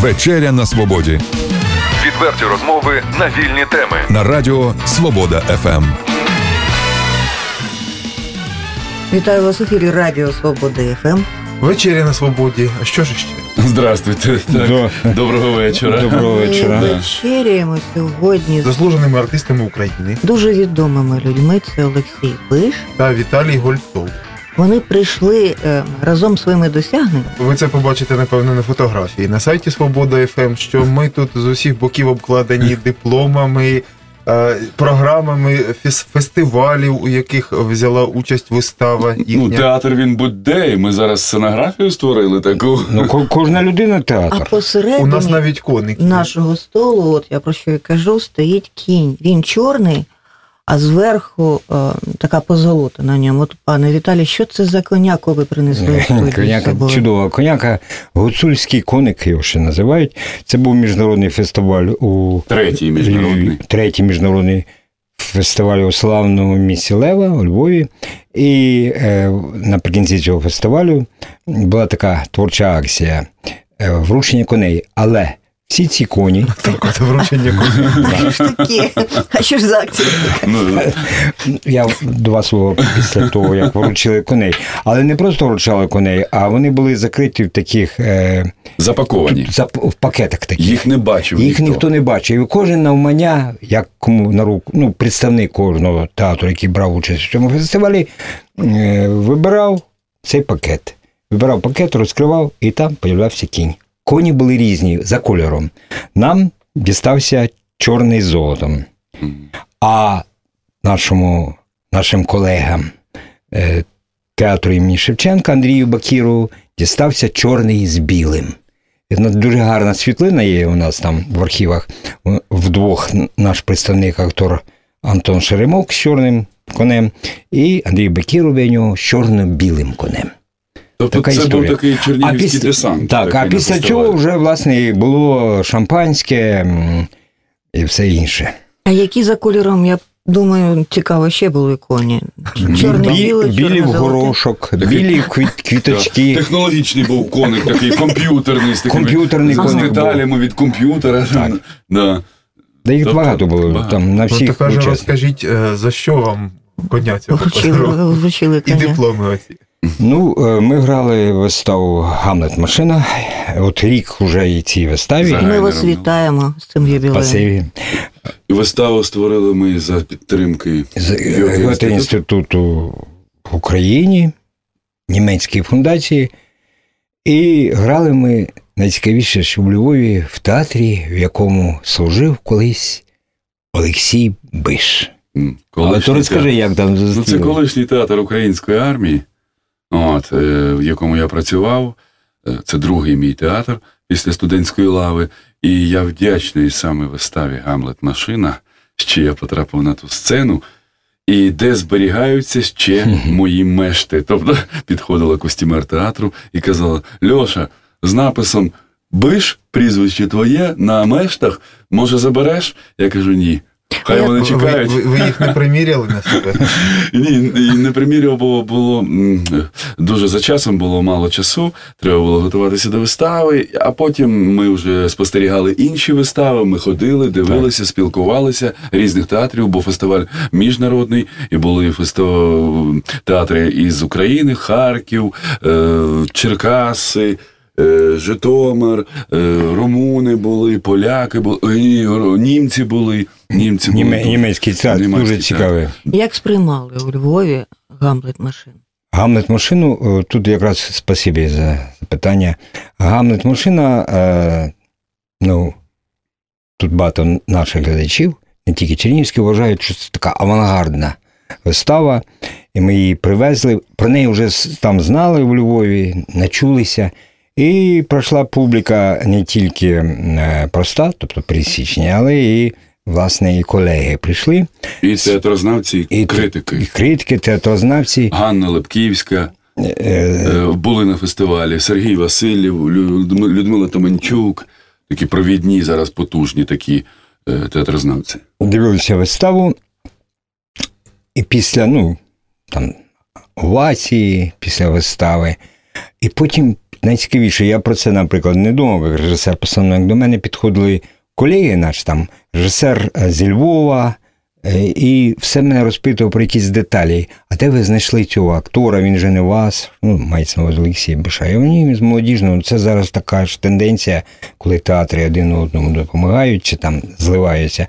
Вечеря на свободі Відверті розмови на вільні теми. на радіо Свобода. ФМ. Вітаю вас в ефірі Радіо Свободи ФМ. Вечеря на свободі. А що ж ще? Здравствуйте. Так. Доброго вечора. Доброго Ми вечора. вечеряємо сьогодні з Заслуженими артистами України дуже відомими людьми. Це Олексій Биш. та Віталій Гольцов. Вони прийшли е, разом з своїми досягненнями. Ви це побачите, напевно, на фотографії. На сайті Свобода ФМ, що ми тут з усіх боків обкладені дипломами, е, програмами фес- фестивалів, у яких взяла участь вистава Ну, їхня. театр він будь-де. і Ми зараз сценографію створили таку. Ну, ко- кожна людина А театр. У нас навіть коник. є. нашого столу, от я про що і кажу, стоїть кінь. Він чорний, а зверху е, така позолота на ньому. От, пане Віталій, що це за коняку ви принесли Коняка чудова коняка. Гуцульський коник його ще називають. Це був міжнародний фестиваль у Третій міжнародний. Третій міжнародний фестиваль у славному місті Лева у Львові. І е, наприкінці цього фестивалю була така творча акція е, вручення коней. Але всі ці коні Так, це вручення коника. Що ж таке? А що ж за акція? Ну, Я два слова після того, як вручили коней. Але не просто вручали коней, а вони були закриті в таких е, запаковані. в пакетах таких. Їх не бачив. Їх ніхто не бачив. І кожен навмання, як кому на руку, ну, представник кожного театру, який брав участь в цьому фестивалі, е, вибирав цей пакет. Вибирав пакет, розкривав, і там появлявся кінь. Коні були різні за кольором. Нам дістався чорний з золотом. А нашому, нашим колегам театру імені Шевченка Андрію Бакіру дістався чорний з білим. Дуже гарна світлина є у нас там в архівах. Вдвох наш представник, актор Антон Шеремок з чорним конем, і Андрій нього з чорно-білим конем. Тобто така це історія. був такий чернігівський після, десант. Так, а після фестивалі. цього вже власне і було шампанське і все інше. А які за кольором, я думаю, цікаво, ще були коні? Чорний, Бі- білий, білі в горошок, білі квіт, квіточки. Технологічний був коник, такий комп'ютерний з такими Комп'ютерний з коник був. деталями від комп'ютера. Так. Да. Да їх Тобто багато було багато. там на Ну, всіх учасників. розкажіть, е, за що вам коня цього Вручили, вручили І дипломи оці. Ну, е, ми грали виставу Гамлет Машина. От рік вже і цій виставі. І ми вас вітаємо з цим. Спасибі. І виставу створили ми за підтримки З Геоінституту. Інституту в Україні, німецькій фундації. І грали ми найцікавіше, що в Львові в театрі, в якому служив колись Олексій Биш. М, Але то розкажи, як там Ну, це колишній театр української армії, от, е, в якому я працював. Е, Це другий мій театр після студентської лави. І я вдячний саме виставі Гамлет Машина, що я потрапив на ту сцену, і де зберігаються ще мої мешти. Тобто підходила костюмер театру і казала: Льоша, з написом Биш, прізвище твоє на мештах, може забереш? Я кажу, ні. Хай вони чекають. ви, ви їх не приміряли на себе? Ні, і не приміряв, бо було дуже за часом було мало часу. Треба було готуватися до вистави. А потім ми вже спостерігали інші вистави. Ми ходили, дивилися, спілкувалися різних театрів, бо фестиваль міжнародний, і були фесто... театри із України, Харків, е, Черкаси. е, Житомир, е, румуни були, поляки були, німці були. Німці були. Німе- Німецький театр Німецький дуже театр. цікавий. Як сприймали у Львові Гамлет машин? Гамлет машину, е, тут якраз спасибі за питання. Гамлет машина, е, ну, тут багато наших глядачів, не тільки чернігівські, вважають, що це така авангардна вистава. І ми її привезли. Про неї вже с- там знали в Львові, начулися. І пройшла публіка не тільки е, проста, тобто пересічні, але і, власне, і колеги прийшли. І театрознавці, і критики. і критики, театрознавці. Ганна Лепківська Е, е, були на фестивалі, Сергій Васильєв, Людмила Томенчук, такі провідні зараз потужні такі е, театрознавці. дивилися виставу, і після, ну, там, овації, після вистави, і потім найцікавіше, я про це, наприклад, не думав, як режисер постановник. До мене підходили колеги, наш там режисер е, зі Львова, е, і все мене розпитував про якісь деталі. А де ви знайшли цього актора? Він же не вас. Ну, мається на увазі Олексій Бишаєв. Ні, з молодіжного. Це зараз така ж тенденція, коли театри один одному допомагають чи там зливаються.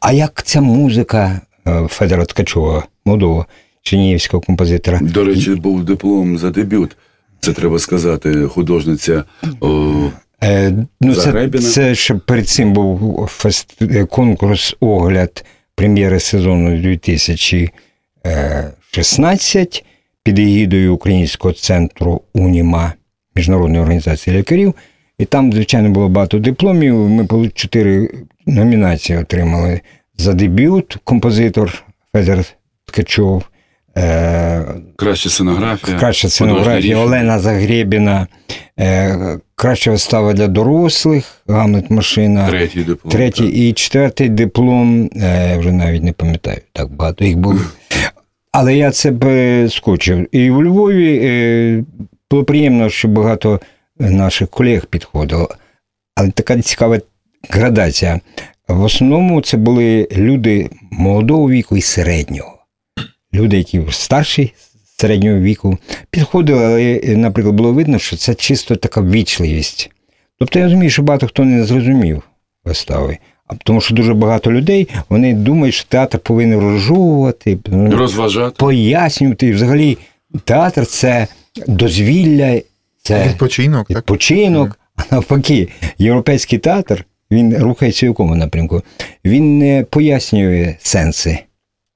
А як ця музика е, Федора Ткачова, молодого чернігівського композитора? До речі, був диплом за дебют. Це треба сказати, художниця. О, Е, ну, це, Загребіна. це ще перед цим був фест, е, конкурс огляд прем'єри сезону 2016 під егідою Українського центру Уніма Міжнародної організації лікарів. І там, звичайно, було багато дипломів. Ми чотири номінації отримали за дебют композитор Федор Ткачов. Е, краща сценографія. Краща сценографія. Олена Загрєбіна, е, краща вистава для дорослих, Гамлет Машина. Третій диплом. Третій так. і четвертий диплом, е, я вже навіть не пам'ятаю, так багато їх було. Але я це б скочив. І у Львові е, було приємно, що багато наших колег підходило. Але така цікава градація. В основному це були люди молодого віку і середнього. Люди, які старші середнього віку, підходили, але, е, наприклад, було видно, що це чисто така ввічливість. Тобто я розумію, що багато хто не зрозумів вистави. Тому що дуже багато людей вони думають, що театр повинен розжовувати, ну, Розважати. пояснювати. І взагалі театр це дозвілля, це Відпочинок, так? відпочинок. А навпаки, європейський театр він рухається в якому напрямку? Він не пояснює сенси.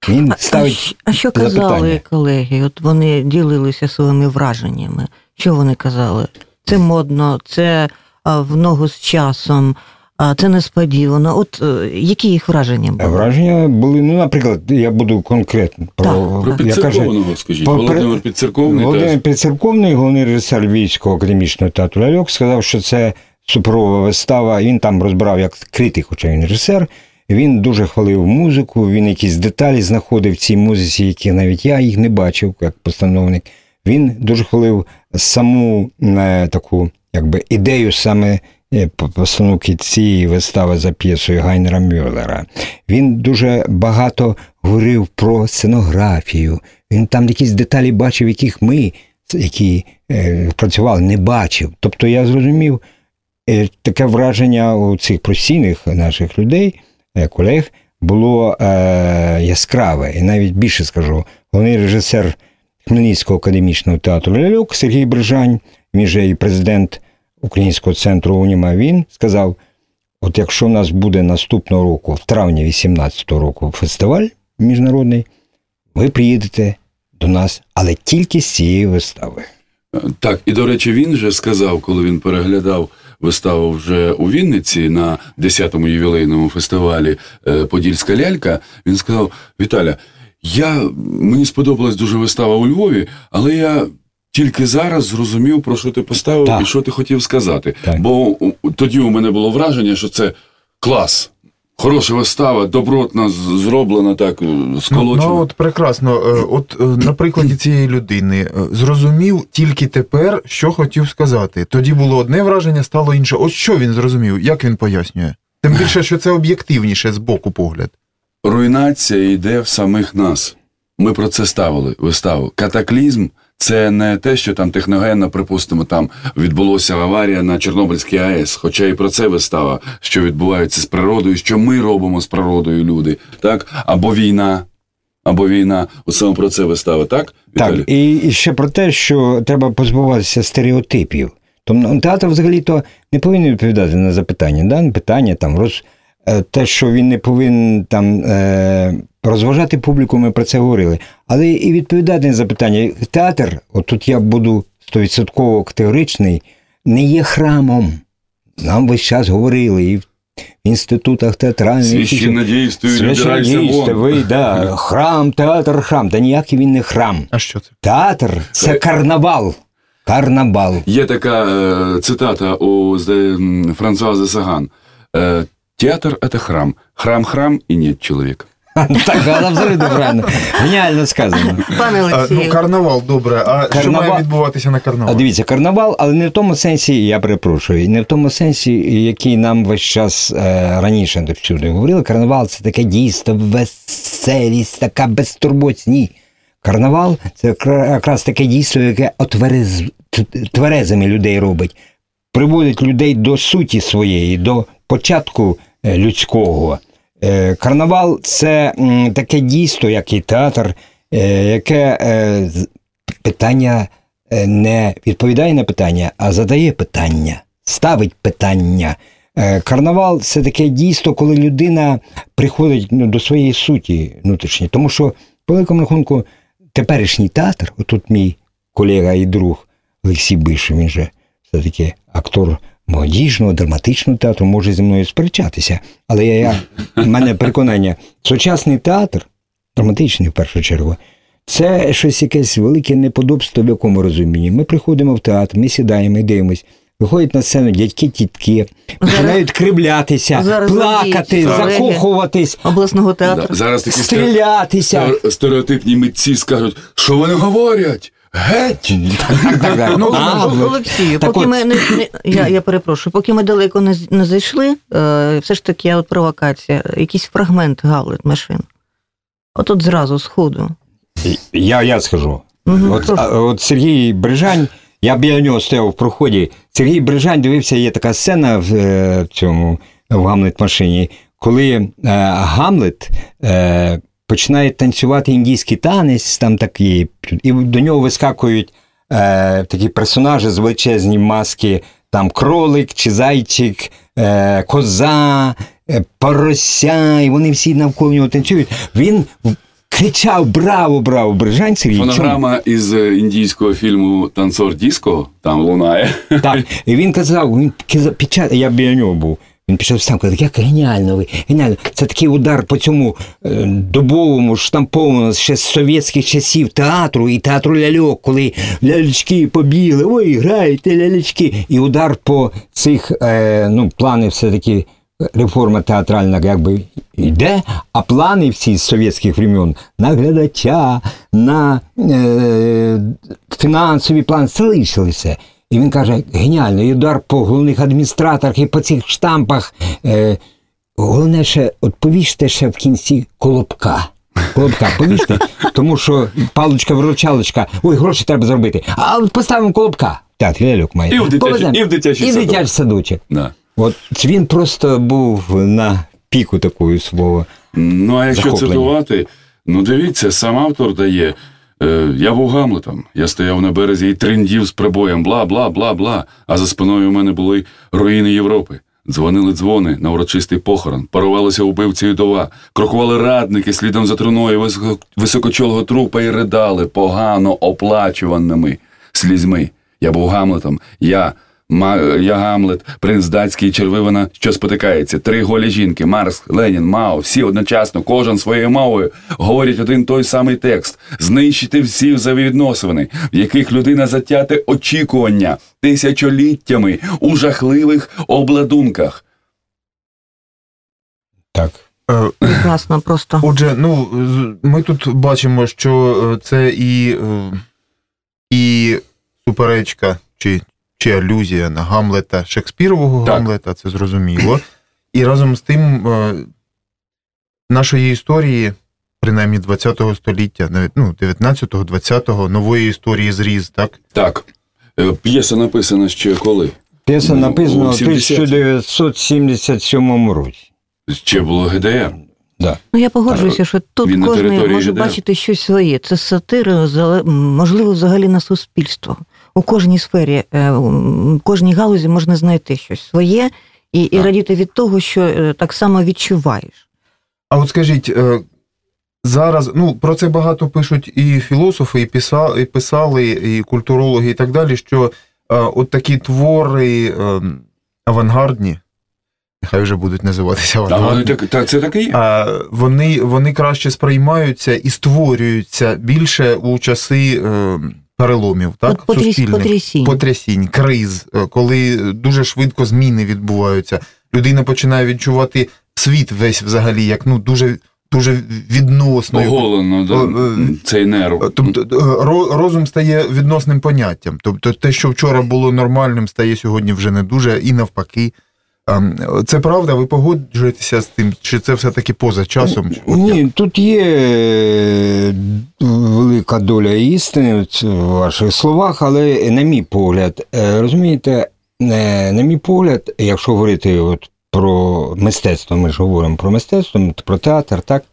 Він А, а, ставить а що казали колеги? От вони ділилися своїми враженнями. Що вони казали? Це модно, це а, в ногу з часом, а, це несподівано. От е, які їх враження були? Враження були, ну, наприклад, я буду конкретно про, Так. Про я кажу, скажіть. про- Володимир Підцерковний. Володимир. Підцерковний, головний режисер Львівського академічного театру Ляльок, сказав, що це суперова вистава. Він там розбирав як критик, хоча він режисер. Він дуже хвалив музику, він якісь деталі знаходив в цій музиці, які навіть я їх не бачив як постановник. Він дуже хвалив саму е, таку якби, ідею саме е, постановки цієї вистави за п'єсою Гайнера Мюллера. Він дуже багато говорив про сценографію. Він там якісь деталі бачив, яких ми, які е, працювали, не бачив. Тобто я зрозумів е, таке враження у цих постійних наших людей, колег, було е, яскраве. І навіть більше скажу, головний режисер Хмельницького академічного театру Ляльок Сергій Брижань, же і президент Українського центру Уніма, він сказав: от якщо у нас буде наступного року, в травні 18-го року, фестиваль міжнародний, ви приїдете до нас, але тільки з цієї вистави. Так, і до речі, він же сказав, коли він переглядав виставу вже у Вінниці на 10-му ювілейному фестивалі е, Подільська лялька, він сказав: Віталя, я, мені сподобалась дуже вистава у Львові, але я. Тільки зараз зрозумів, про що ти поставив Так. і що ти хотів сказати. Так. Бо тоді у мене було враження, що це клас, хороша вистава, добротна, зроблена так, е, Ну, ну от прекрасно. Е, От е, на прикладі цієї людини зрозумів тільки тепер, що хотів сказати. Тоді було одне враження, стало інше. От що він зрозумів, як він пояснює? Тим більше, що це об'єктивніше з боку погляд. руйнація йде в самих нас. Ми про це ставили виставу. Катаклізм це не те, що там техногенно, припустимо, там відбулося аварія на Чорнобильській АЕС. Хоча і про це вистава, що відбувається з природою, що ми робимо з природою, люди, так? Або війна, або війна. От саме про це вистава, так? Віталій? Так, і, і ще про те, що треба позбуватися стереотипів. Тому театр взагалі-то не повинен відповідати на запитання, да? питання там роз. е, Те, що він не повинен там е, розважати публіку, ми про це говорили. Але і відповідати на запитання. Театр, от тут я буду стовідсотково категоричний, не є храмом. Нам весь час говорили і в інститутах театральних. і ви, да, храм, театр, храм. Та ніякий він не храм. А що це? Театр це карнавал. Карнавал. Є така е, цитата у Франсуази Саган. Е, Театр – это храм. Храм – храм, и нет человека. Так, абсолютно правильно. Геніально сказано. Пане Олексію, ну, карнавал, добре. А що має відбуватися на А дивіться, карнавал, але не в тому сенсі, я перепрошую, не в тому сенсі, який нам весь час е, раніше всюди говорили. Карнавал це таке дійство, веселість, така безтурботність. Ні. Карнавал це якраз таке дійство, яке отверез, тверезими людей робить, приводить людей до суті своєї, до початку е, людського. Е, Карнавал це таке дійство, як і театр, е, яке е, питання не відповідає на питання, а задає питання, ставить питання. Карнавал це таке дійство, коли людина приходить ну, до своєї суті внутрішньої. Тому що, по великому рахунку, теперішній театр, отут мій колега і друг Олексій Бишев, він же все-таки актор молодіжного, драматичного театру, може зі мною сперечатися. Але я, я, в мене переконання, сучасний театр, драматичний в першу чергу, це щось якесь велике неподобство в якому розумінні. Ми приходимо в театр, ми сідаємо і дивимось. Виходять на сцену дядьки, тітки, починають кривлятися, зараз плакати, колеги. закохуватись, обласного театру. Да, Зараз такі стрілятися. стереотипні митці скажуть, що вони говорять? Геть! Так, так, так. Ну, А, Олексію, поки от- ми не, не я, я перепрошую, поки ми далеко не, не зайшли, е, все ж таки, от провокація, якийсь фрагмент Галит машин. От от зразу, з ходу. Я, я скажу. Мгм, От, а, от Сергій Брижань, я біля нього стояв в проході. Сергій Брижань дивився, є така сцена в е, цьому в Гамлет машині, коли е, Гамлет е, починає танцювати індійський танець, там такий, і до нього вискакують е, такі персонажі з величезні маски, там кролик чи зайчик, е, коза, е, порося, і вони всі навколо нього танцюють. Він кричав Браво, браво! Брижань Сергій. чому? Фонограма із е, індійського фільму Танцор Діско там лунає. Так, і він казав, він казав, під час, я біля нього був. Він пішов сам казав, як геніально ви, геніально. Це такий удар по цьому е, добовому, штамповому ще з совєтських часів театру і театру ляльок, коли ляльчки побігли, ой, граєте ляльчки. І удар по цих е, ну, плани все-таки реформа театральна якби йде, а плани всі з совєтських времен на глядача, на е, фінансові плани залишилися. І він каже, геніально, і удар по головних адміністраторах і по цих штампах. Е, головне ще, от повіжте ще в кінці колобка. Колобка, повіжте, тому що паличка-виручалочка, ой, гроші треба зробити. А от поставимо колобка. Так, ляльок має. І в дитячий- і в дитячий і в дитячий садочок. Да. От він просто був на піку такої свого. Ну, а якщо Захоплення. цитувати, ну дивіться, сам автор дає. Е, я був Гамлетом, я стояв на березі і трендів з прибоєм, бла, бла, бла, бла. А за спиною у мене були руїни Європи. Дзвонили дзвони на урочистий похорон, парувалися убивці і дова, крокували радники слідом за труною високо- високочолого трупа і ридали погано оплачуваними слізьми. Я був Гамлетом, я, я Гамлет, принц датський червивина, що спотикається. Три голі жінки, Марс, Ленін, Мао, всі одночасно, кожен своєю мовою, говорять один той самий текст: знищити всі взаємовідносини, в яких людина затяте очікування тисячоліттями у жахливих обладунках. Так. Е, Прекрасно просто. Отже, ну ми тут бачимо, що е, це і, е, і суперечка чи, чи алюзія на Гамлета, Шекспірового Так. Гамлета, це зрозуміло. І разом з тим е, нашої історії, принаймні 20-го століття, навіть ну, 19-го, 20-го, нової історії зріз, так? Так, е, п'єса написана ще коли? П'єса Ну, написана у в 70. 1977 році. Ще було ГДР. Да. Ну я погоджуюся, що тут кожен може ГДР. бачити щось своє. Це сатира, можливо, взагалі на суспільство. У кожній сфері, е, у кожній галузі можна знайти щось своє і, і радіти від того, що е, так само відчуваєш. А от скажіть, е, зараз, ну про це багато пишуть і філософи, і писали, і, писали, і культурологи, і так далі, що е, от такі твори е, авангардні, нехай вже будуть називатися авангардні, так, так, це так і є. а, вони, вони краще сприймаються і створюються більше у часи е, переломів, так? От потріс- суспільних. потрясінь. потрясінь, криз, е, коли дуже швидко зміни відбуваються. Людина починає відчувати світ весь взагалі, як ну дуже, дуже відносно. Оголено да, е, цей нерв. Тобто е, розум стає відносним поняттям. Тобто те, що вчора було нормальним, стає сьогодні вже не дуже, і навпаки. Ем, Це правда, ви погоджуєтеся з тим, чи це все-таки поза часом? Ні, тут є е, велика доля істини в ваших словах, але на мій погляд, е, розумієте, е, на мій погляд, якщо говорити от про мистецтво, ми ж говоримо про мистецтво, про театр, так?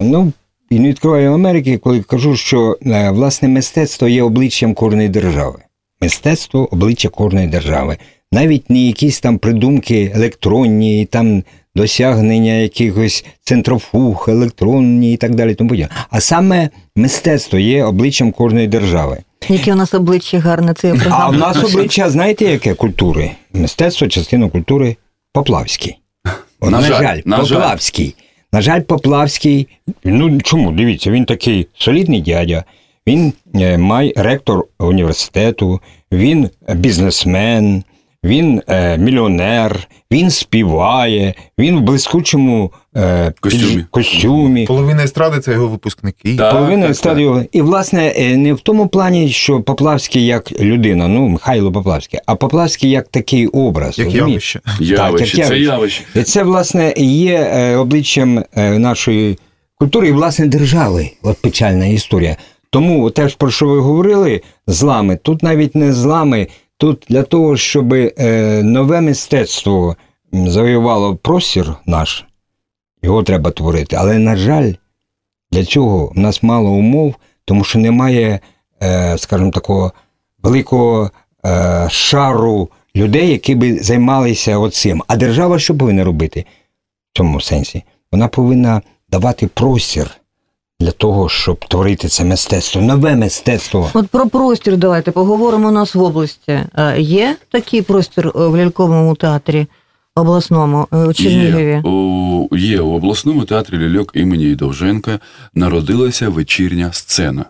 Ну, і не відкриваю Америки, коли кажу, що власне мистецтво є обличчям кожної держави. Мистецтво обличчя кожної держави. Навіть не якісь там придумки електронні, там досягнення якихось центрофуг, електронні і так далі. Тому подібне. А саме мистецтво є обличчям кожної держави. Яке у нас обличчя гарне, це я А в нас обличчя, знаєте, яке культури? Мистецтво, частина культури Поплавський. На на, жаль, жаль, на жаль. Поплавський. На жаль, Поплавський. Ну чому? Дивіться, він такий солідний дядя. Він е, має ректор університету, він бізнесмен, він е, мільйонер, він співає, він в блискучому е, Костюмі. костюмі. Половина естради це його випускники. Так. Половина так, стадіо. І, власне, не в тому плані, що Поплавський як людина, ну, Михайло Поплавський, а Поплавський як такий образ. Як явище. Явище, як це явище. І це, власне, є обличчям нашої культури і, власне, держави. От печальна історія. Тому те, про що ви говорили, злами, тут навіть не злами, тут для того, щоб е, нове мистецтво завоювало простір наш, його треба творити. Але, на жаль, для цього в нас мало умов, тому що немає, е, скажімо, такого великого е, шару людей, які би займалися оцим. А держава що повинна робити в цьому сенсі? Вона повинна давати простір для того, щоб творити це мистецтво, нове мистецтво. От про простір давайте поговоримо у нас в області. Е, Є такий простір е, в ляльковому театрі обласному е, у Чернігові? Є у, є у обласному театрі ляльок імені Довженка народилася вечірня сцена.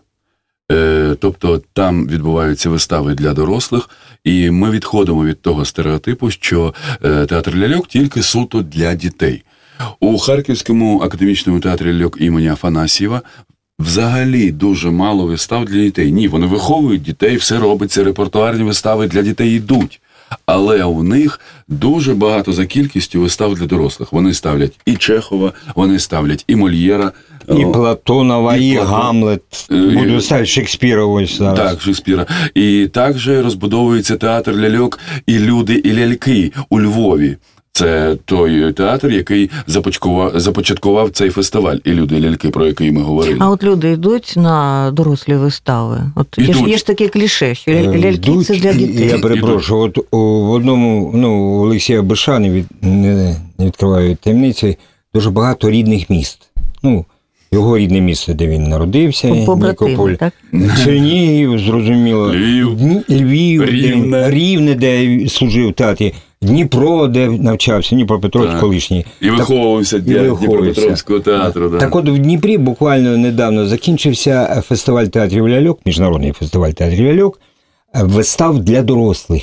Тобто там відбуваються вистави для дорослих, і ми відходимо від того стереотипу, що театр ляльок тільки суто для дітей. У Харківському академічному театрі ляльок імені Афанасьєва взагалі дуже мало вистав для дітей. Ні, вони виховують дітей, все робиться, репертуарні вистави для дітей йдуть. Але у них дуже багато за кількістю вистав для дорослих. Вони ставлять і Чехова, вони ставлять і Мольєра. І Платонова, і і, Платон. Гамлет. Е, Буду ставити Шекспіра ось зараз. Так, Шекспіра. І також розбудовується театр ляльок і люди, і ляльки у Львові. Це той театр, який започаткував, започаткував цей фестиваль, і люди ляльки, про який ми говорили. А от люди йдуть на дорослі вистави. От є ж, є ж таке кліше, що Е, ляльки йдуть, це для дітей. Я перепрошую, от у, в одному, ну, Олексія Бишани від не, не відкриваю таємниці, дуже багато рідних міст. Ну, його рідне місце, де він народився, Нікополь. так? Чернігів, зрозуміло. Львів. Львів, Рівне. Де, Рівне, де служив в театрі. Дніпро, де навчався, Дніпропетровськ Так. колишній. І виховувався для. Дніпропетровського театру. Да. Так от в Дніпрі буквально недавно закінчився фестиваль театрів ляльок, міжнародний фестиваль театрів ляльок, е, вистав для дорослих.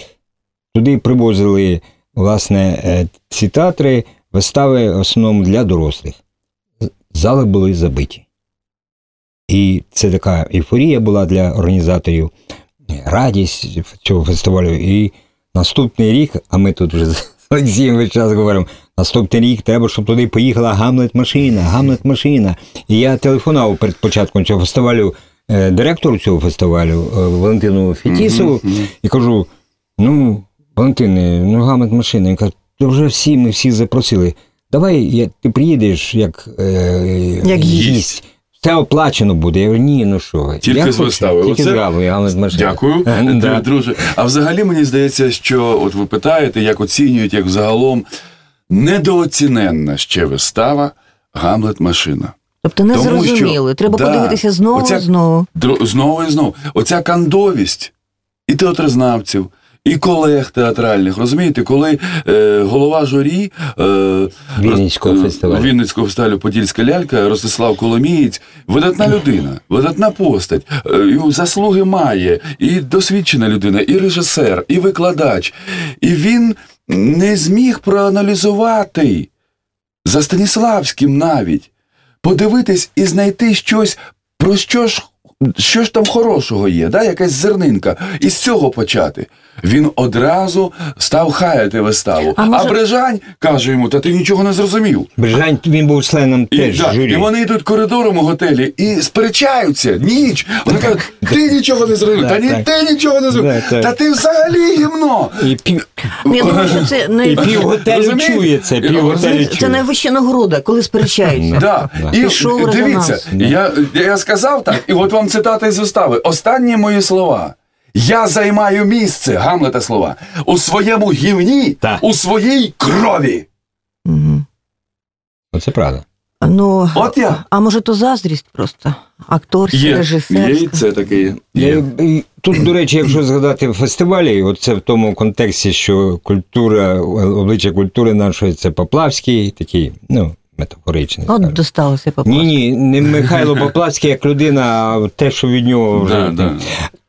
Туди привозили, власне, е, ці театри, вистави в основному для дорослих. Зали були забиті. І це така ейфорія була для організаторів, радість цього фестивалю. І наступний рік, а ми тут вже з Олексієм весь час говоримо, наступний рік треба, щоб туди поїхала Гамлет-машина, Гамлет-машина. І я телефонував перед початком цього фестивалю е, директору цього фестивалю е, Валентину Фетісову і кажу: ну, Валентине, ну Гамлет-машина. Він каже, то вже всі, ми всі запросили. Давай я, ти приїдеш як, е, Як гість. Все оплачено буде. Я говорю, ні, ну що ви. Тільки я з вистави. Тільки Оце- з Гамлет-машина. Дякую, Е, да. друже. А взагалі мені здається, що от ви питаєте, як оцінюють, як взагалом недооціненна ще вистава Гамлет машина. Тобто не Тому що- зрозуміли. Треба Да. подивитися знову Оця- і знову. Дро- Знову і знову. Оця кандовість і театрознавців, і колег театральних. Розумієте, коли е, голова журі е, Вінницького е, фестивалю. Вінницького фестивалю Подільська лялька Ростислав Коломієць, видатна людина, видатна постать, е, заслуги має, і досвідчена людина, і режисер, і викладач. І він не зміг проаналізувати за Станіславським навіть. подивитись і знайти щось, про що ж. Що ж там хорошого є, да? якась зернинка, і з цього почати. Він одразу став хаяти виставу. А А, Брижань каже йому: Та ти нічого не зрозумів. Брижань, він був членом І, теж да, журі. і вони йдуть коридором у готелі і сперечаються ніч. Вони кажуть, ти нічого не зробив, та ні, Так, ти нічого не так. Та ти взагалі гімно. І пів, Ну, Я думаю, що це і най... пів готелю чує це, це найвища нагорода, коли сперечаються. Да. І дивіться, я, я сказав так, і от вам цитата із устави. Останні мої слова. Я займаю місце, Гамлета слова, у своєму гівні, Так. у своїй крові. Мгм. Оце правда. Ну, От я. а може то заздрість просто? Акторська, режисерська. таке. Е, і Тут, до речі, якщо згадати фестивалі, от це в тому контексті, що культура, обличчя культури нашої це Поплавський, такий, ну, метафоричний. От скажімо. досталося по Ні, ні, не Михайло Поплавський як людина, а те, що від нього вже. Да, да.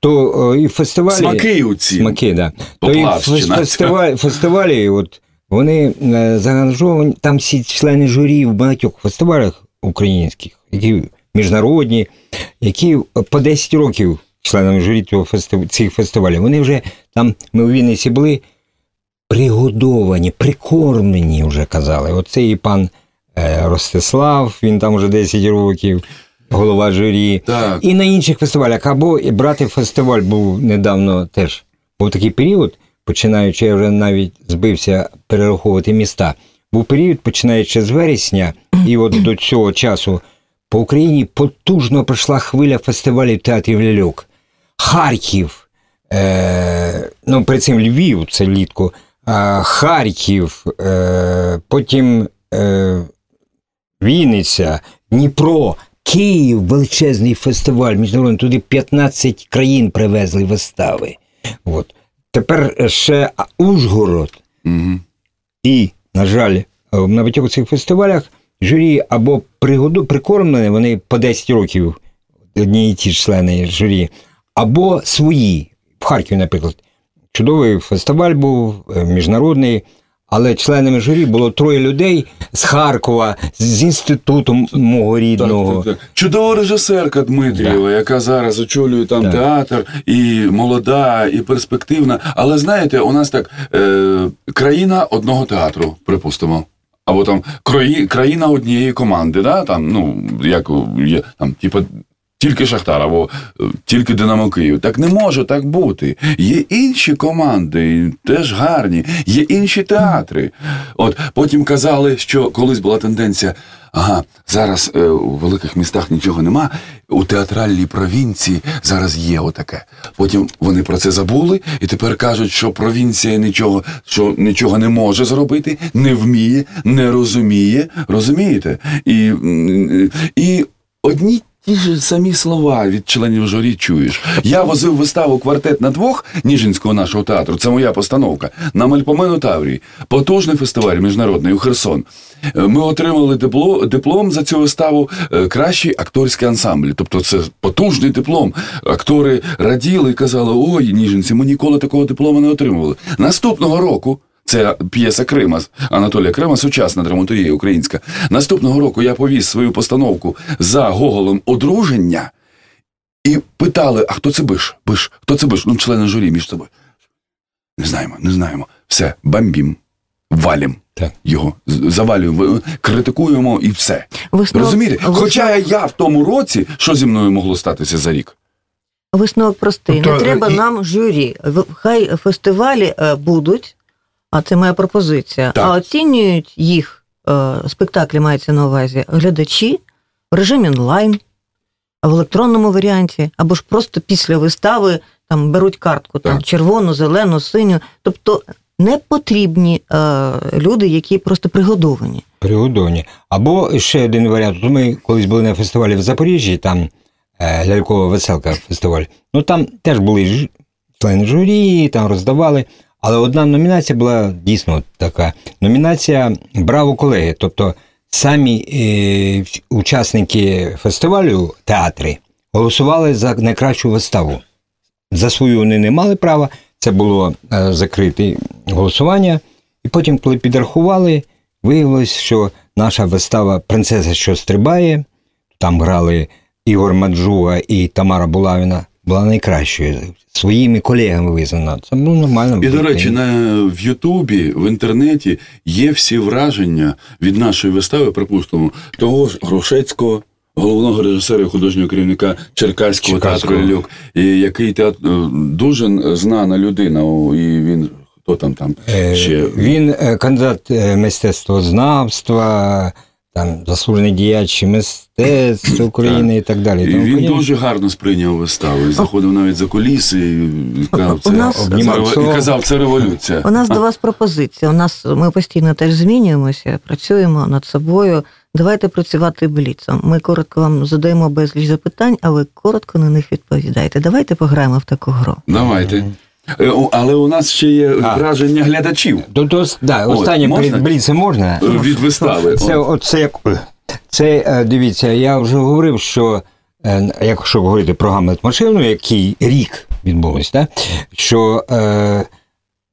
То о, і фестивалі. Смаки у ці. Смаки, да. То і фестивалі, фестивалі, от вони е, заангажовані, там всі члени журі в багатьох фестивалях українських, які міжнародні, які по 10 років членами журі цього фестив... цих фестивалів. Вони вже там, ми у Вінниці були пригодовані, прикормлені, вже казали. Оце і пан е, Ростислав, він там вже 10 років, голова журі. Так. І на інших фестивалях. Або і брати фестиваль був недавно теж. Був такий період, починаючи, я вже навіть збився перераховувати міста. Був період, починаючи з вересня, і от до цього часу по Україні потужно пройшла хвиля фестивалів театрів ляльок. Харків, е, ну, при цим Львів, це літку, е, Харків, е, потім е, Вінниця, Дніпро, Київ, величезний фестиваль міжнародний, туди 15 країн привезли вистави. От. Тепер ще Ужгород. Угу. І, на жаль, на багатьох цих фестивалях журі або пригоду, прикормлені, вони по 10 років, одні і ті ж члени журі, або свої. В Харкові, наприклад, чудовий фестиваль був, е, міжнародний, але членами журі було троє людей з Харкова, з інституту мого рідного. Так, так, так. Чудова режисерка Дмитрієва, яка зараз очолює там Так. театр, і молода, і перспективна. Але знаєте, у нас так е, країна одного театру, припустимо. Або там краї, країна однієї команди, да? там, ну, як є, там, типу, тільки Шахтар або е, тільки Динамо Київ. Так не може так бути. Є інші команди, теж гарні, є інші театри. От потім казали, що колись була тенденція. Ага, зараз е, у великих містах нічого нема. У театральній провінції зараз є отаке. Потім вони про це забули, і тепер кажуть, що провінція нічого, що нічого не може зробити, не вміє, не розуміє. Розумієте? І, і одні ті ж самі слова від членів журі чуєш. Я возив виставу квартет на двох Ніжинського нашого театру. Це моя постановка на Мальпомену Таврії. Потужний фестиваль міжнародний у Херсон. Е, Ми отримали диплом за цю виставу е, кращий акторський ансамбль. Тобто це потужний диплом. Актори раділи і казали: ой, ніженці, ми ніколи такого диплому не отримували. Наступного року. Це п'єса Крима Анатолія Крима, сучасна драматургія українська. Наступного року я повіз свою постановку за Гоголем одруження і питали: а хто це биш? Биш, хто це биш? Ну, члени журі між собою. Не знаємо, не знаємо. Все, бамбім, валім Так. його, завалюємо, критикуємо і все. Висновок, Розумієте? висновок- Хоча я в тому році, що зі мною могло статися за рік? Висновок простий. Тобто, не треба і- нам журі. Хай фестивалі е, будуть, а це моя пропозиція. Так. А оцінюють їх е, спектаклі, мається на увазі, глядачі в режимі онлайн, в електронному варіанті, або ж просто після вистави там беруть картку там Так. червону, зелену, синю. Тобто не потрібні е, люди, які просто пригодовані. Пригодовані. Або ще один варіант. Ми колись були на фестивалі в Запоріжжі, там е, лялькова веселка фестиваль. Ну там теж були ж- члени журі, там роздавали. Але одна номінація була дійсно така. Номінація Браво колеги. Тобто самі е, учасники фестивалю, театри, голосували за найкращу виставу. За свою вони не мали права, це було е, закрите голосування. І потім, коли підрахували, виявилось, що наша вистава Принцеса, що стрибає. Там грали Ігор Маджуа і Тамара Булавіна. Була найкращою. Своїми колегами визнана. Це було нормально. І, до речі, на, в Ютубі, в інтернеті є всі враження від нашої вистави, припустимо, того ж Грушецького, головного режисера і художнього керівника Черкаського, театру і який театр, е, дуже знана людина, і він хто там там Е, ще. Він е, кандидат мистецтвознавства, там заслужений діяч мистецтв України і так далі. І Тому він подібне. дуже гарно сприйняв виставу. І заходив навіть за куліси і казав, У це, нас- Обнімав слово. і казав, це революція. У нас до вас пропозиція. У нас ми постійно теж змінюємося, працюємо над собою. Давайте працювати бліцом. Ми коротко вам задаємо безліч запитань, а ви коротко на них відповідаєте. Давайте пограємо в таку гру. Давайте. Е, Але у нас ще є А. враження глядачів То, то, да, останнє бліце можна? е, від вистави. Це, оце, як, це, е, дивіться, я вже говорив, що якщо говорити про Гамлет машину, який рік відбулось, да? що е,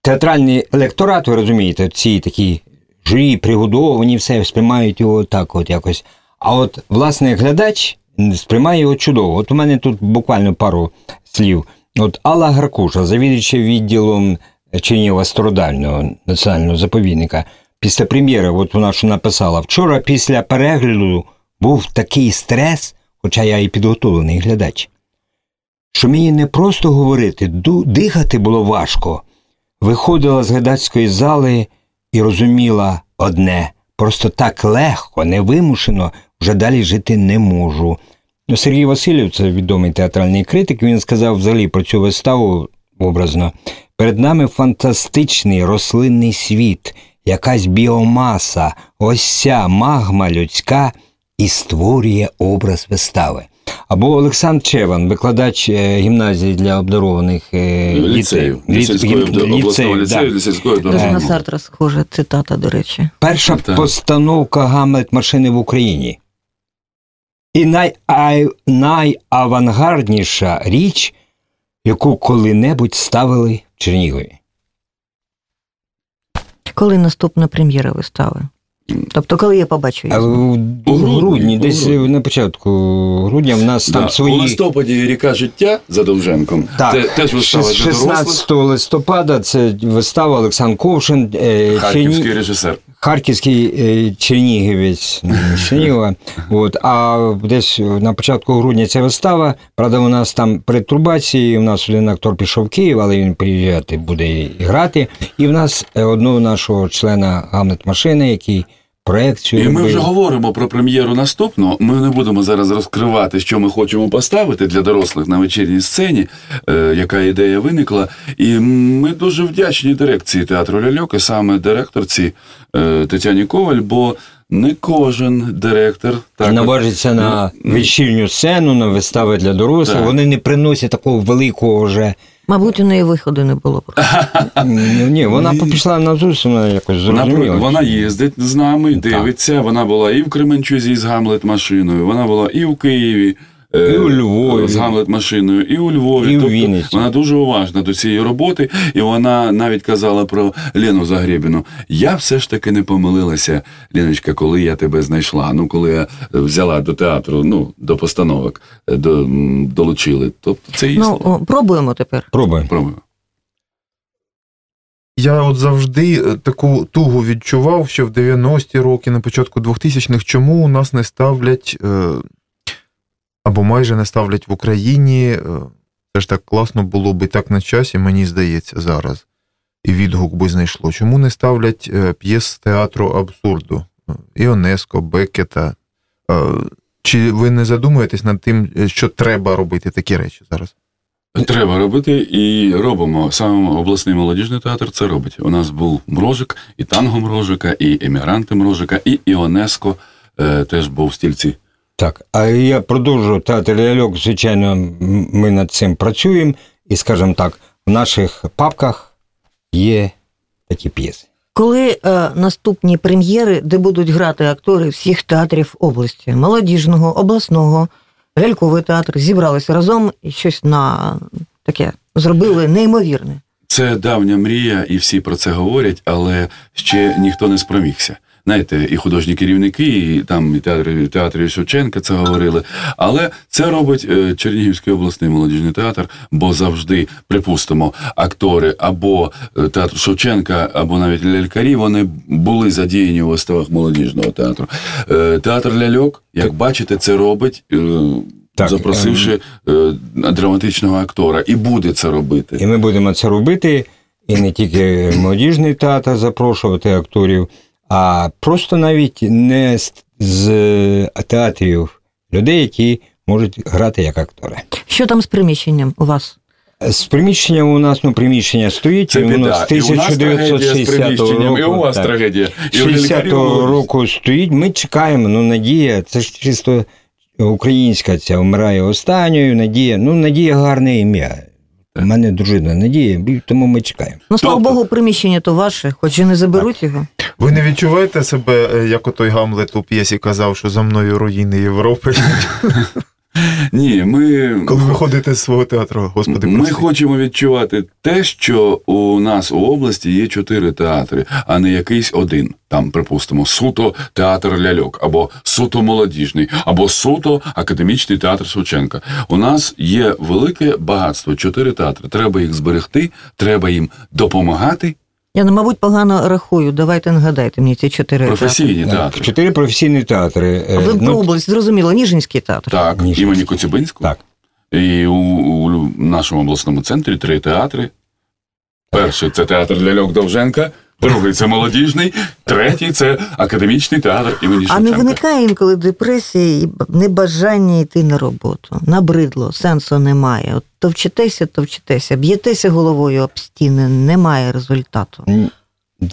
театральний електорат, ви розумієте, ці такі журі, пригодовані, все сприймають його так, от якось. А от власне глядач сприймає його чудово. От у мене тут буквально пару слів. От Алла Гаркуша, завідувача відділом Чернігова Стародального національного заповідника, після прем'єри, от вона що написала, вчора після перегляду був такий стрес, хоча я і підготовлений глядач, що мені не просто говорити, дихати було важко. Виходила з глядацької зали і розуміла одне: просто так легко, невимушено вже далі жити не можу. Ну, Сергій Васильєв, це відомий театральний критик, він сказав взагалі про цю виставу образно. Перед нами фантастичний рослинний світ, якась біомаса, ось ця магма людська і створює образ вистави. Або Олександр Чеван, викладач е, гімназії для обдарованих е, Ліцею. обласного ліцею, да. ліцею, сільської Дуже на дороги. Сартра схожа цитата, до речі. Перша Так. постановка Гамлет машини в Україні. І най, ай, найавангардніша річ, яку коли-небудь ставили в Чернігові. Коли наступна прем'єра вистави? Тобто, коли я побачу її? в, У грудні, грудні, у десь грудні. на початку грудня в нас Да. там свої. У листопаді ріка життя за Довженком. Так, Те- теж вистава для 16 дорослих. листопада це вистава Олександр Ковшин, е, Харківський режисер. Харківський е, Чернігівець з Чернігова. От, а десь на початку грудня ця вистава. Правда, у нас там перетурбації. У нас один актор пішов в Київ, але він приїжджати буде і грати. І в нас е, одного нашого члена Гамлет машини, який проекцію. І ми вже говоримо про прем'єру наступну. Ми не будемо зараз розкривати, що ми хочемо поставити для дорослих на вечірній сцені, е, яка ідея виникла. І ми дуже вдячні дирекції театру Ляльок, і саме директорці е, Тетяні Коваль, бо не кожен директор так наважиться на вечірню сцену, на вистави для дорослих. Так. Вони не приносять такого великого вже. Мабуть, у неї виходу не було. Ні, ні, вона пішла на зустріч, вона якось Вона, зрозуміла. вона їздить з нами, дивиться. Вона була і в Кременчузі з Гамлет машиною, вона була і в Києві. Е, І у Львові. з Гамлет машиною, і у Львові. І у тобто Вінниці. вона дуже уважна до цієї роботи, і вона навіть казала про Лену Загребіну. Я все ж таки не помилилася, Леночка, коли я тебе знайшла. Ну, коли я взяла до театру, ну, до постановок, е, до, долучили. Тобто це Ну, пробуємо тепер. Пробуємо. Пробую. Я от завжди е, таку тугу відчував, що в 90-ті роки, на початку 2000-х, чому у нас не ставлять, е, або майже не ставлять в Україні. е, Це ж так класно було би так на часі, мені здається, зараз. І відгук би знайшло. Чому не ставлять е, п'єс театру абсурду? Е, Іонеско, Бекета. Чи ви не задумуєтесь над тим, що треба робити такі речі зараз? Треба робити і робимо. Саме обласний молодіжний театр це робить. У нас був Мрожик, і танго Мрожика, і емігранти Мрожика, і Іонеско теж був в стільці. Так, а я продовжу театр ляльок. Звичайно, ми над цим працюємо, і, скажімо так, в наших папках є такі п'єси. Коли е, наступні прем'єри, де будуть грати актори всіх театрів області, молодіжного, обласного, ляльковий театр, зібралися разом і щось на таке зробили неймовірне. Це давня мрія, і всі про це говорять, але ще ніхто не спромігся. Знаєте, і художні керівники, і там і театри, театрі Шевченка це говорили. Але це робить е, Чернігівський обласний молодіжний театр, бо завжди, припустимо, актори або е, театр Шевченка, або навіть лялькарі, вони були задіяні у виставах молодіжного театру. Е, Театр ляльок, як бачите, це робить. Так, запросивши е, драматичного актора, і буде це робити. І ми будемо це робити, і не тільки молодіжний театр запрошувати акторів, а просто навіть не з, з театрів людей, які можуть грати як актори. Що там з приміщенням у вас? З приміщенням у нас ну, приміщення стоїть, Це воно біда. з у нас 1960 приміщенням, і у вас так. трагедія. 60-го року стоїть. Ми чекаємо. Ну, надія, це ж чисто українська ця вмирає останньою. Надія. Ну, надія гарне ім'я. У мене дружина Надія, тому ми чекаємо. Ну, слава Тобто- Богу, приміщення то ваше, хоч і не заберуть його. Ви не відчуваєте себе, е, як отой Гамлет у п'єсі казав, що за мною руїни Європи, Ні, ми, коли ви ходите з свого театру, господи, ми прости. хочемо відчувати те, що у нас у області є чотири театри, а не якийсь один. Там, припустимо, суто театр ляльок, або суто молодіжний, або суто академічний театр Шевченка. У нас є велике багатство, чотири театри. Треба їх зберегти, треба їм допомагати. Я, ну, мабуть, погано рахую. Давайте нагадайте мені ці чотири. Професійні театри. театри. Чотири професійні театри. В Е, Ви про область, зрозуміло, Ніжинський театр. Так, Ніжинський. імені Коцюбинського. Так. І у, у нашому обласному центрі три театри. Перший це театр ляльок Довженка, другий це молодіжний, третій це академічний театр імені А не виникає інколи депресія і небажання йти на роботу. Набридло, сенсу немає. От товчитеся, товчитеся, б'єтеся головою об стіни, немає результату.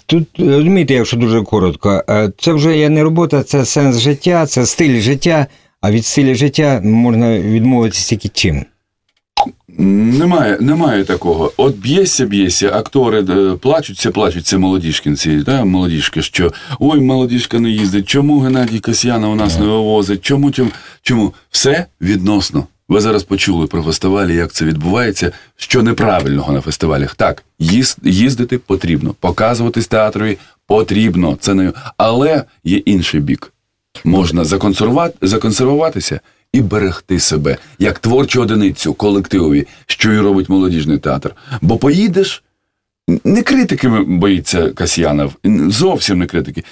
Тут розумієте, якщо дуже коротко, е, це вже є не робота, це сенс життя, це стиль життя. А від стилю життя можна відмовитися тільки чим. Немає, немає такого. От б'єся, б'єся, актори е, плачуться, плачуться молодіжкінці, да, молодіжки, що ой, молодіжка не їздить, чому Геннадій Касьяна у нас не вивозить, чому, чому, чому? Все відносно. Ви зараз почули про фестивалі, як це відбувається, що неправильного на фестивалях. Так, їз- їздити потрібно, показуватись театрові потрібно. Це не... Але є інший бік. Можна законсервувати, законсервуватися і берегти себе як творчу одиницю колективові, що і робить молодіжний театр. Бо поїдеш, не критики боїться Касьянов, зовсім не критики.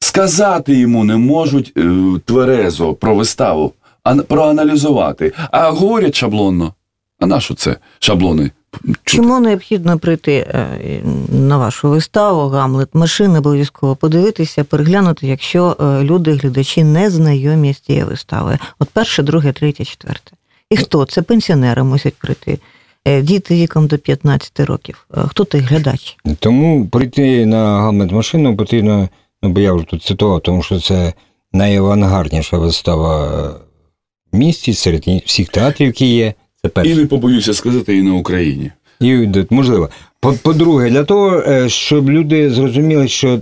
Сказати йому не можуть е, тверезо про виставу, а проаналізувати. А говорять шаблонно. А на що це шаблони? Чому необхідно прийти е, на вашу виставу Гамлет машин обов'язково подивитися, переглянути, якщо е, люди, глядачі не знайомі з цією виставою? От перше, друге, третє, четверте. І хто? Це пенсіонери мусять прийти. Е, Діти віком до 15 років. Хто той глядач? Тому прийти на гамет машину потрібно, ну бо я вже тут цитував, тому що це найавангардніша вистава в місті серед всіх театрів, які є. Це І не побоюся сказати, і на Україні. І можливо. По- По-друге, для того, е, щоб люди зрозуміли, що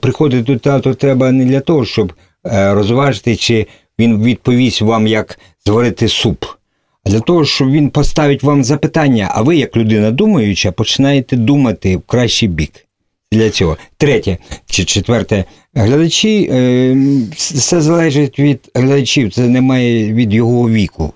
приходити до театру треба не для того, щоб е, розважити, чи він відповість вам, як зварити суп, а для того, щоб він поставить вам запитання, а ви, як людина думаюча, починаєте думати в кращий бік. Для цього. Третє чи четверте, глядачі, е, все залежить від глядачів, це немає від його віку.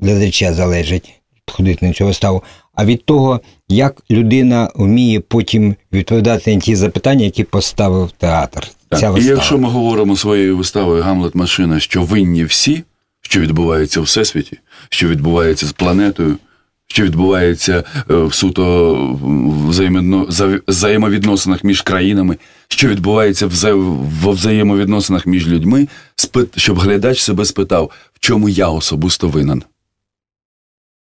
Глядача залежить ходити на цю виставу, а від того, як людина вміє потім відповідати на ті запитання, які поставив театр. Так. Ця І якщо ми говоримо своєю виставою Гамлет Машина, що винні всі, що відбувається у всесвіті, що відбувається з планетою, що відбувається е, в суто в взаємовідносинах між країнами, що відбувається в взаємовідносинах між людьми, щоб глядач себе спитав, в чому я особисто винен.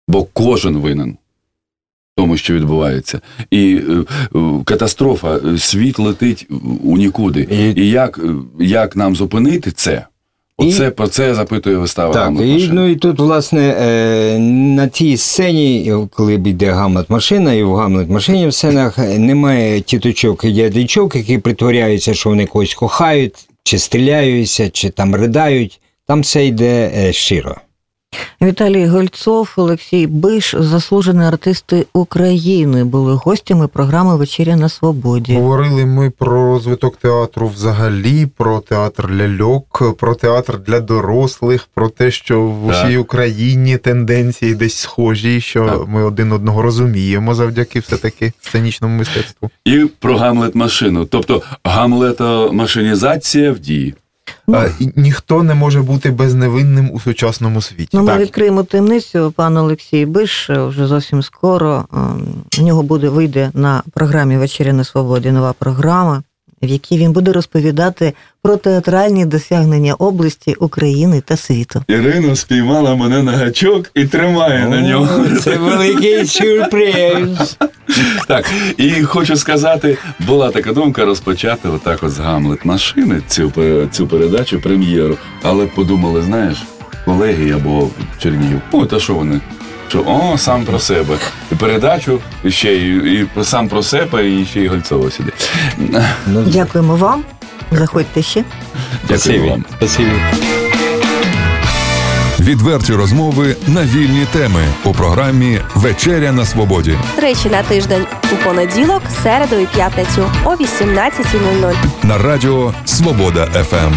Бо кожен винен. в Тому, що відбувається, і е, е, катастрофа, е, світ летить у нікуди. І- І як, як нам зупинити це? Оце про це запитує вистава. Так, і, ну і тут, власне, е, на тій сцені, коли йде Гамлет машина, і в Гамлет машині в сценах е, немає тіточок і дядечок, які притворяються, що вони когось кохають, чи стріляються, чи там ридають. Там все йде е, щиро. Віталій Гольцов, Олексій Биш, заслужені артисти України, були гостями програми Вечеря на Свободі. Говорили ми про розвиток театру взагалі, про театр ляльок, про театр для дорослих, про те, що в Так. усій Україні тенденції десь схожі, що Так. ми один одного розуміємо завдяки все-таки сценічному мистецтву. І про Гамлет машину. Тобто гамлетомашинізація в дії. Ну, ніхто не може бути безневинним у сучасному світі. Ну, ми Так. відкриємо таємницю. Пан Олексій Биш е, вже зовсім скоро. е, У нього буде вийде на програмі Вечеря на Свободі нова програма, в якій він буде розповідати про театральні досягнення області, України та світу. Ірина спіймала мене на гачок і тримає на ньому. Це великий сюрприз. Так, і хочу сказати, була така думка розпочати отак от з Гамлет машини цю, цю передачу, прем'єру. Але подумали, знаєш, колеги або Чернігів, о, та що вони? Що о, сам про себе. І передачу, і ще і, і сам про себе, і ще й Гольцова сюди. Ну, Дякуємо вам. Заходьте ще. Дякую вам. спасибі. Відверті розмови на вільні теми у програмі Вечеря на Свободі. Тричі на тиждень у понеділок, середу і п'ятницю о 18.00. на радіо Свобода ФМ.